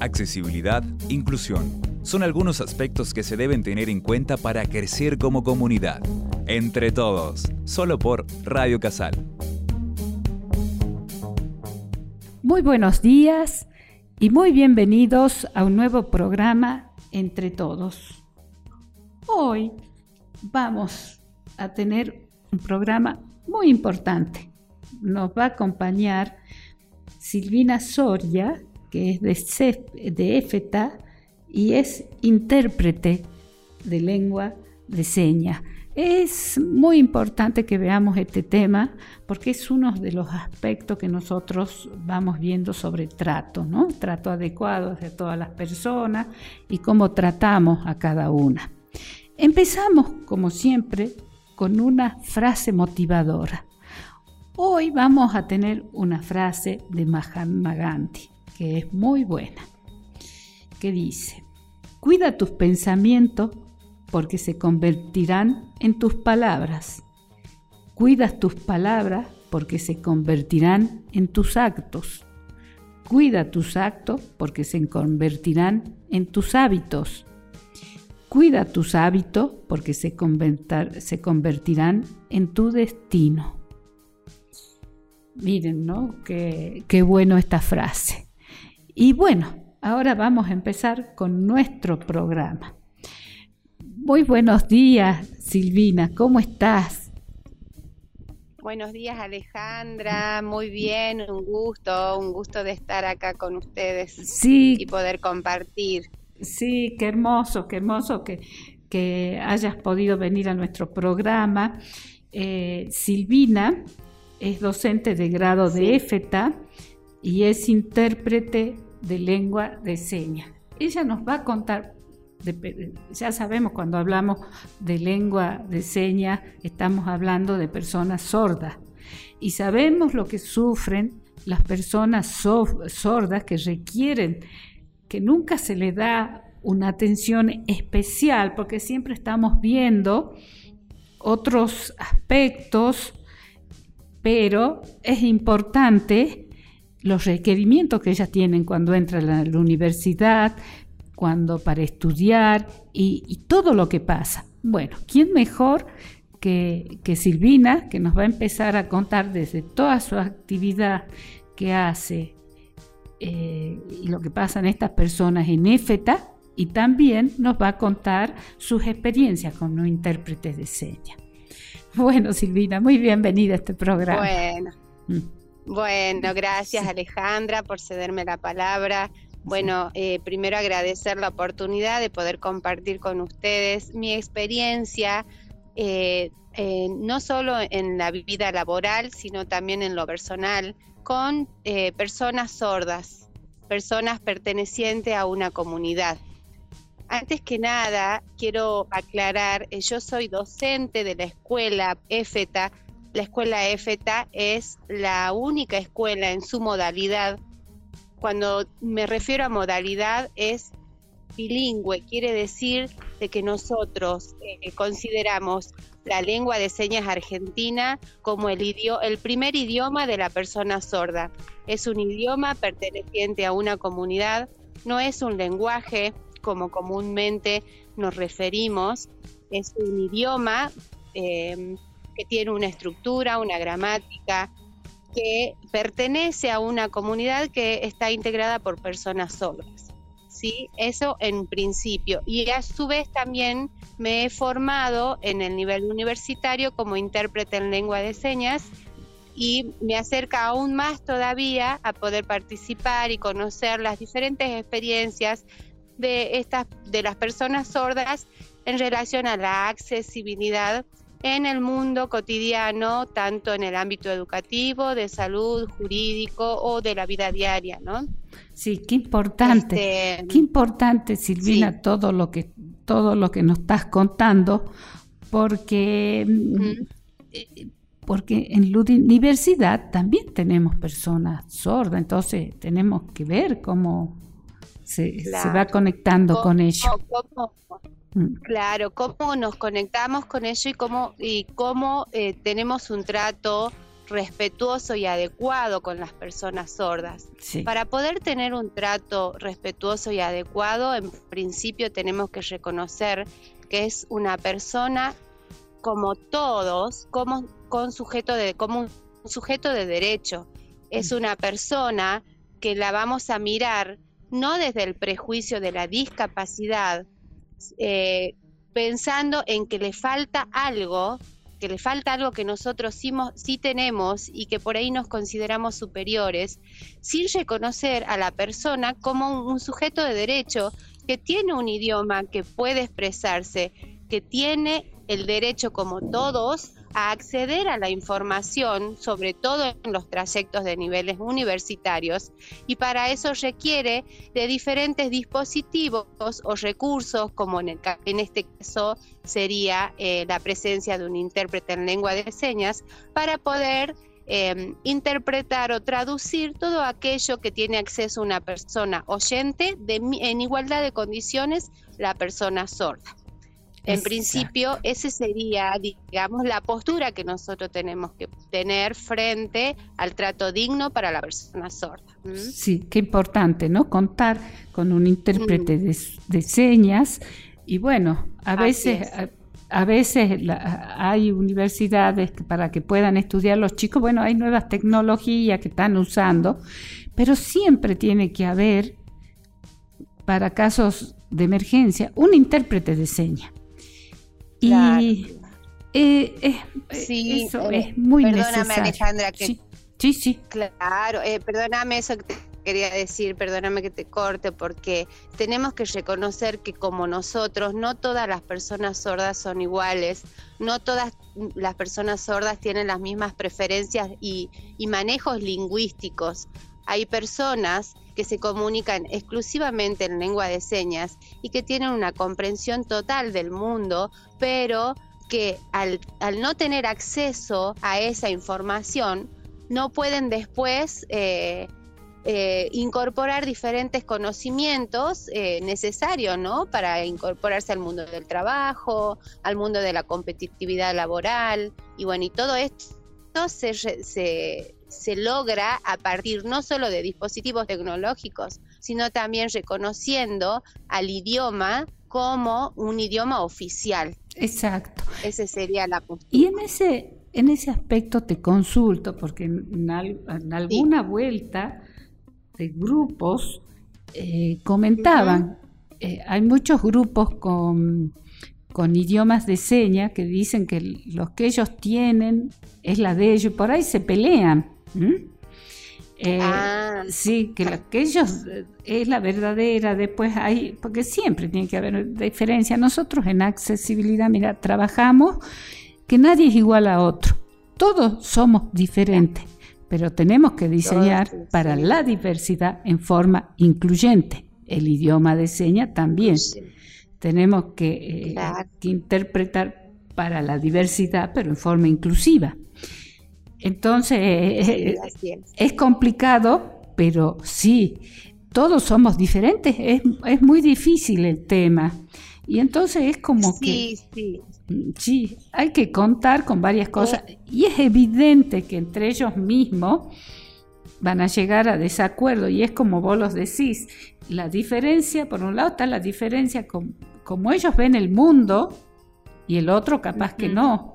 accesibilidad, inclusión. Son algunos aspectos que se deben tener en cuenta para crecer como comunidad. Entre todos, solo por Radio Casal. Muy buenos días y muy bienvenidos a un nuevo programa Entre Todos. Hoy vamos a tener un programa muy importante. Nos va a acompañar Silvina Soria, que es de, EFETA y es intérprete de lengua de señas. Es muy importante que veamos este tema porque es uno de los aspectos que nosotros vamos viendo sobre trato, ¿no? Trato adecuado de todas las personas y cómo tratamos a cada una. Empezamos, como siempre, con una frase motivadora. Hoy vamos a tener una frase de Mahatma Gandhi que es muy buena, que dice, cuida tus pensamientos porque se convertirán en tus palabras. Cuida tus palabras porque se convertirán en tus actos. Cuida tus actos porque se convertirán en tus hábitos. Cuida tus hábitos porque se, se convertirán en tu destino. Miren, ¿no? Qué, qué bueno esta frase. Y bueno, ahora vamos a empezar con nuestro programa. Muy buenos días, Silvina, ¿cómo estás? Buenos días, Alejandra. Muy bien, un gusto, un gusto de estar acá con ustedes sí, y poder compartir. Sí, qué hermoso, qué hermoso que, que hayas podido venir a nuestro programa. Eh, Silvina es docente de grado de EFETA y es intérprete de lengua de señas. Ella nos va a contar, ya sabemos cuando hablamos de lengua de señas, estamos hablando de personas sordas y sabemos lo que sufren las personas sordas que requieren, que nunca se le da una atención especial, porque siempre estamos viendo otros aspectos, pero es importante los requerimientos que ellas tienen cuando entran a la universidad, cuando para estudiar y, todo lo que pasa. Bueno, ¿quién mejor que, Silvina, que nos va a empezar a contar desde toda su actividad que hace eh, y lo que pasa en estas personas en EFETA y también nos va a contar sus experiencias con los intérpretes de señas. Bueno, Silvina, muy bienvenida a este programa. Bueno. Mm. Bueno, gracias Alejandra por cederme la palabra. Bueno, eh, primero agradecer la oportunidad de poder compartir con ustedes mi experiencia, eh, no solo en la vida laboral, sino también en lo personal, con eh, personas sordas, personas pertenecientes a una comunidad. Antes que nada, quiero aclarar, yo soy docente de la escuela EFETA, la escuela EFETA es la única escuela en su modalidad. Cuando me refiero a modalidad es bilingüe, quiere decir de que nosotros eh, consideramos la lengua de señas argentina como el, el primer idioma de la persona sorda. Es un idioma perteneciente a una comunidad, no es un lenguaje como comúnmente nos referimos, es un idioma eh, que tiene una estructura, una gramática, que pertenece a una comunidad que está integrada por personas sordas. ¿sí? Eso en principio. Y a su vez también me he formado en el nivel universitario como intérprete en lengua de señas y me acerca aún más todavía a poder participar y conocer las diferentes experiencias de estas de las personas sordas en relación a la accesibilidad en el mundo cotidiano, tanto en el ámbito educativo, de salud, jurídico o de la vida diaria, ¿no? Sí, qué importante, este, qué importante, Silvina, todo lo que todo lo que nos estás contando, porque eh, porque en la universidad también tenemos personas sordas, entonces tenemos que ver cómo se, va conectando con ellos. Mm. Claro, cómo nos conectamos con ello y cómo, y cómo eh, tenemos un trato respetuoso y adecuado con las personas sordas. Para poder tener un trato respetuoso y adecuado, en principio tenemos que reconocer que es una persona como todos, como, con sujeto de, como un sujeto de derecho. Es una persona que la vamos a mirar no desde el prejuicio de la discapacidad, eh, pensando en que le falta algo, que le falta algo que nosotros sí, tenemos y que por ahí nos consideramos superiores, sin reconocer a la persona como un sujeto de derecho que tiene un idioma que puede expresarse, que tiene el derecho como todos a acceder a la información, sobre todo en los trayectos de niveles universitarios, y para eso requiere de diferentes dispositivos o recursos, como en, este caso sería eh, la presencia de un intérprete en lengua de señas, para poder em, interpretar o traducir todo aquello que tiene acceso una persona oyente en igualdad de condiciones la persona sorda. En principio, ese sería, digamos, la postura que nosotros tenemos que tener frente al trato digno para la persona sorda. Sí, qué importante, ¿no? Contar con un intérprete mm. de, señas y bueno, a veces... A, veces hay universidades para que puedan estudiar los chicos, bueno, hay nuevas tecnologías que están usando, pero siempre tiene que haber, para casos de emergencia, un intérprete de señas. Y eh, eh, eso eh, es muy perdóname, Alejandra, que, sí, sí, Claro, perdóname eso que te quería decir, perdóname que te corte, porque tenemos que reconocer que como nosotros, no todas las personas sordas son iguales, no todas las personas sordas tienen las mismas preferencias y, y manejos lingüísticos. Hay personas que se comunican exclusivamente en lengua de señas y que tienen una comprensión total del mundo, pero que al, no tener acceso a esa información, no pueden después eh, eh, incorporar diferentes conocimientos eh, necesarios, ¿no? Para incorporarse al mundo del trabajo, al mundo de la competitividad laboral, y bueno, y todo esto se, se logra a partir no solo de dispositivos tecnológicos, sino también reconociendo al idioma como un idioma oficial. Exacto. Ese sería la postura. Y en ese, en ese aspecto te consulto, porque en, alguna vuelta de grupos eh, comentaban, eh, hay muchos grupos con, con idiomas de señas que dicen que los que ellos tienen es la de ellos, y por ahí se pelean. ¿Mm? Eh, ah. Sí, que lo que ellos eh, es la verdadera, después hay, porque siempre tiene que haber diferencia. Nosotros en accesibilidad, mira, trabajamos que nadie es igual a otro, todos somos diferentes, pero tenemos que diseñar para la diversidad en forma incluyente. El idioma de señas también. Tenemos que, eh, que interpretar para la diversidad, pero en forma inclusiva. Entonces, eh, es. complicado, pero sí, todos somos diferentes, es, es, muy difícil el tema. Y entonces es como que... Sí. Sí, hay que contar con varias cosas. Y es evidente que entre ellos mismos van a llegar a desacuerdo. Y es como vos los decís, la diferencia, por un lado está la diferencia como ellos ven el mundo y el otro capaz que no.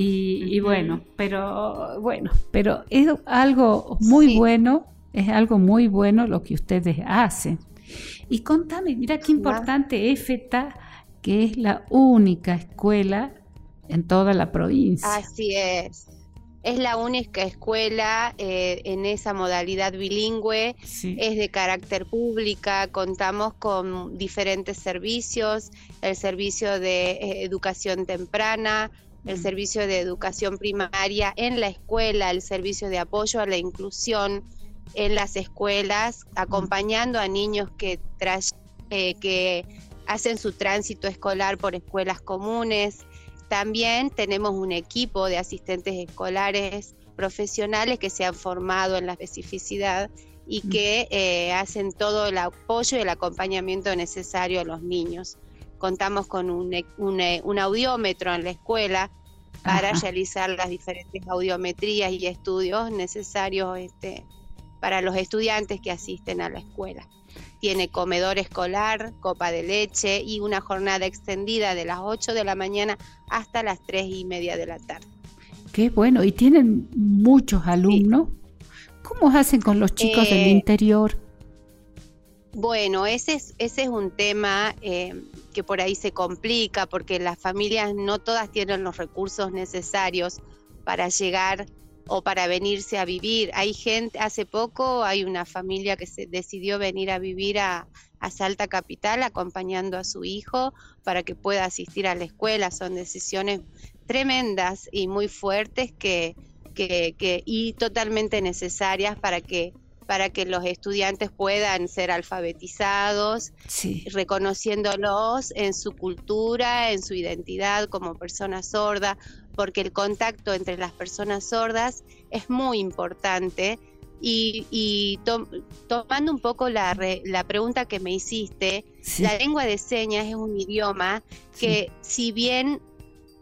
Y, bueno, pero bueno, pero es algo muy bueno, es algo muy bueno lo que ustedes hacen. Y contame, mira qué importante es FETA, que es la única escuela en toda la provincia. Así es. Es la única escuela eh, en esa modalidad bilingüe, es de carácter pública, contamos con diferentes servicios, el servicio de eh, educación temprana, el servicio de educación primaria en la escuela, el servicio de apoyo a la inclusión en las escuelas, acompañando a niños que, eh, que hacen su tránsito escolar por escuelas comunes. También tenemos un equipo de asistentes escolares profesionales que se han formado en la especificidad y que eh, hacen todo el apoyo y el acompañamiento necesario a los niños. Contamos con un, un, audiómetro en la escuela para realizar las diferentes audiometrías y estudios necesarios este, para los estudiantes que asisten a la escuela. Tiene comedor escolar, copa de leche y una jornada extendida de las 8 de la mañana hasta las 3 y media de la tarde. Qué bueno, y tienen muchos alumnos. ¿Cómo hacen con los chicos del eh, interior? Bueno, ese es, ese es un tema eh, que por ahí se complica porque las familias no todas tienen los recursos necesarios para llegar o para venirse a vivir. Hay gente, hace poco hay una familia que se decidió venir a vivir a, Salta Capital acompañando a su hijo para que pueda asistir a la escuela. Son decisiones tremendas y muy fuertes que, que y totalmente necesarias para que para que los estudiantes puedan ser alfabetizados, reconociéndolos en su cultura, en su identidad como persona sorda, porque el contacto entre las personas sordas es muy importante. Y, tomando un poco la, la, pregunta que me hiciste, la lengua de señas es un idioma que si bien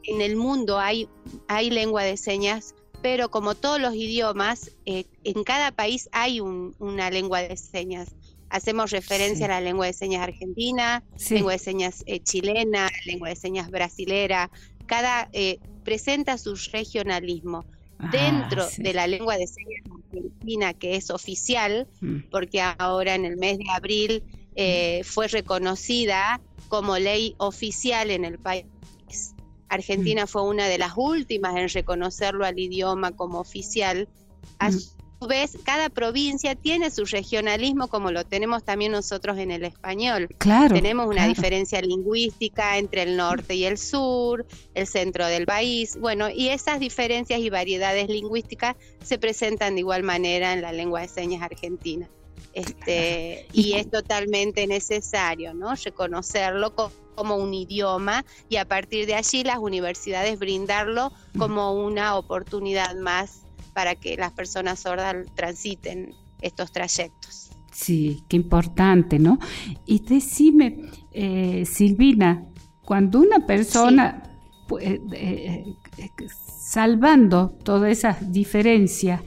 en el mundo hay, hay lengua de señas, pero como todos los idiomas, eh, en cada país hay una lengua de señas. Hacemos referencia a la lengua de señas argentina, lengua de señas eh, chilena, lengua de señas brasilera. Cada eh, presenta su regionalismo. Ah, Dentro de la lengua de señas argentina, que es oficial, mm. porque ahora en el mes de abril mm. fue reconocida como ley oficial en el país Argentina mm. fue una de las últimas en reconocerlo al idioma como oficial. A mm. su vez, cada provincia tiene su regionalismo como lo tenemos también nosotros en el español. Claro. Tenemos una diferencia lingüística entre el norte y el sur, el centro del país. Bueno, y esas diferencias y variedades lingüísticas se presentan de igual manera en la lengua de señas argentina. Este, y es totalmente necesario, ¿no? Reconocerlo como un idioma y a partir de allí las universidades brindarlo como una oportunidad más para que las personas sordas transiten estos trayectos. Sí, qué importante, ¿no? Y decime, eh, Silvina, cuando una persona, eh, eh, salvando todas esas diferencias,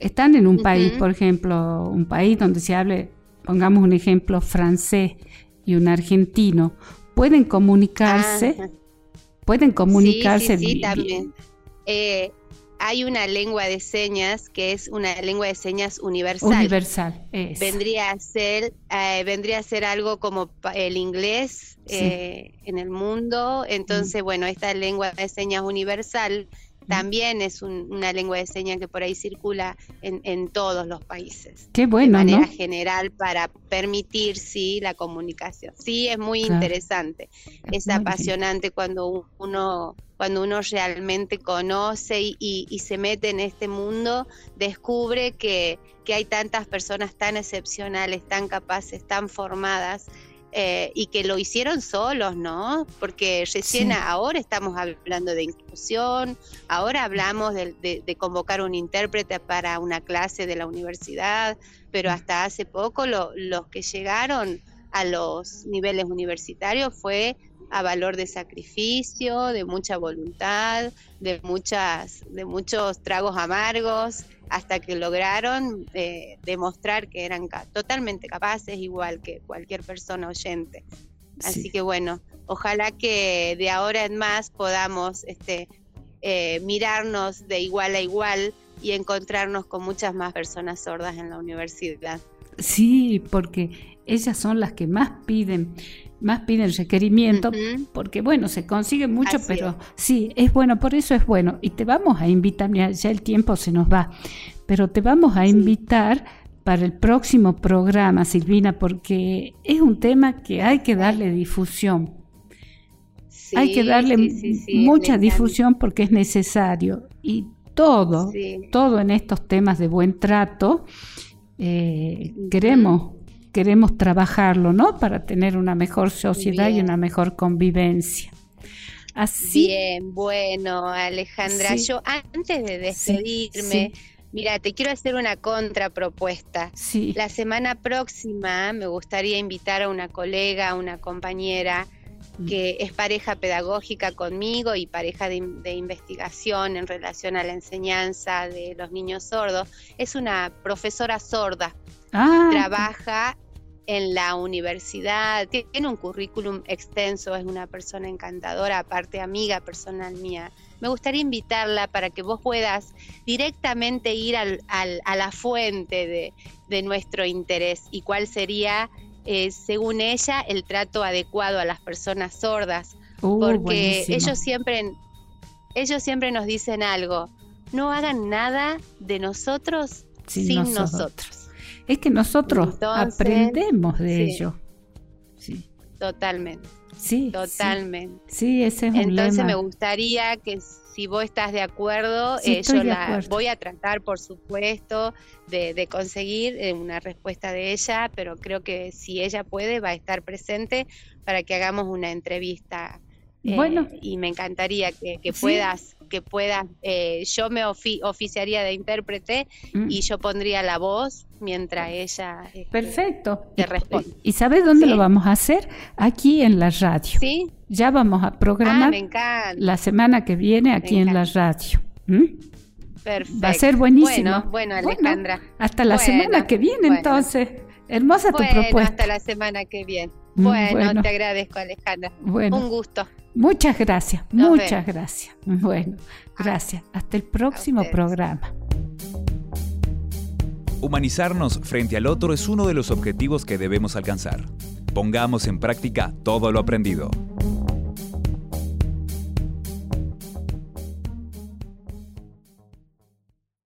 están en un país, por ejemplo, un país donde se hable, pongamos un ejemplo, francés, y un argentino pueden comunicarse, ah, pueden comunicarse. Sí, sí, también. Eh, hay una lengua de señas que es una lengua de señas universal. Universal, Vendría a ser, eh, vendría a ser algo como el inglés eh, en el mundo. Entonces, mm. bueno, esta lengua de señas universal también es una lengua de señas que por ahí circula en, todos los países. Qué bueno. De manera general para permitir, sí, la comunicación. Sí, es muy interesante. Es, apasionante cuando uno cuando uno realmente conoce y, se mete en este mundo, descubre que, que hay tantas personas tan excepcionales, tan capaces, tan formadas eh, y que lo hicieron solos, ¿no? Porque recién ahora estamos hablando de inclusión, ahora hablamos de, convocar un intérprete para una clase de la universidad, pero mm. hasta hace poco los que llegaron a los niveles universitarios fue a valor de sacrificio, de mucha voluntad, de muchas, de muchos tragos amargos, hasta que lograron eh, demostrar que eran totalmente capaces, igual que cualquier persona oyente. Así que bueno, ojalá que de ahora en más podamos este, eh, mirarnos de igual a igual y encontrarnos con muchas más personas sordas en la universidad. Sí, porque ellas son las que más piden más piden requerimiento, porque bueno, se consigue mucho, pero sí, es bueno, por eso es bueno. Y te vamos a invitar, ya el tiempo se nos va, pero te vamos a invitar para el próximo programa, Silvina, porque es un tema que hay que darle difusión. hay que darle mucha difusión porque es necesario. Y todo, todo en estos temas de buen trato, eh, queremos queremos trabajarlo, ¿no? Para tener una mejor sociedad y una mejor convivencia. Así. Bien, bueno, Alejandra, yo antes de despedirme, mira, te quiero hacer una contrapropuesta. La semana próxima me gustaría invitar a una colega, a una compañera. Que es pareja pedagógica conmigo y pareja de, investigación en relación a la enseñanza de los niños sordos. Es una profesora sorda. Ah, Trabaja en la universidad, tiene un currículum extenso, es una persona encantadora, aparte amiga personal mía. Me gustaría invitarla para que vos puedas directamente ir al, a la fuente de, nuestro interés y cuál sería, eh, según ella, el trato adecuado a las personas sordas. Uh, porque ellos siempre, ellos siempre nos dicen algo, no hagan nada de nosotros sin, nosotros. Es que nosotros aprendemos de ello. Sí. Totalmente. Sí. Totalmente. Sí, ese es un Entonces me gustaría que si vos estás de acuerdo, eh, yo la voy a tratar, por supuesto, de, conseguir eh, una respuesta de ella, pero creo que si ella puede, va a estar presente para que hagamos una entrevista. Eh, bueno. Y me encantaría que, puedas que puedas, yo me oficiaría de intérprete mm. y yo pondría la voz mientras ella este, Perfecto. te responde. ¿Y sabes dónde lo vamos a hacer? Aquí en la radio. Sí. Ya vamos a programar ah, la semana que viene aquí en la radio. Perfecto. Va a ser buenísimo. Bueno, Alejandra. hasta la semana que viene entonces. Hermosa tu propuesta. Hasta la semana que viene. Mm, bueno, te agradezco, Alejandra. Bueno. Un gusto. Muchas gracias, muchas gracias. Bueno, gracias. Hasta el próximo programa. Humanizarnos frente al otro es uno de los objetivos que debemos alcanzar. Pongamos en práctica todo lo aprendido.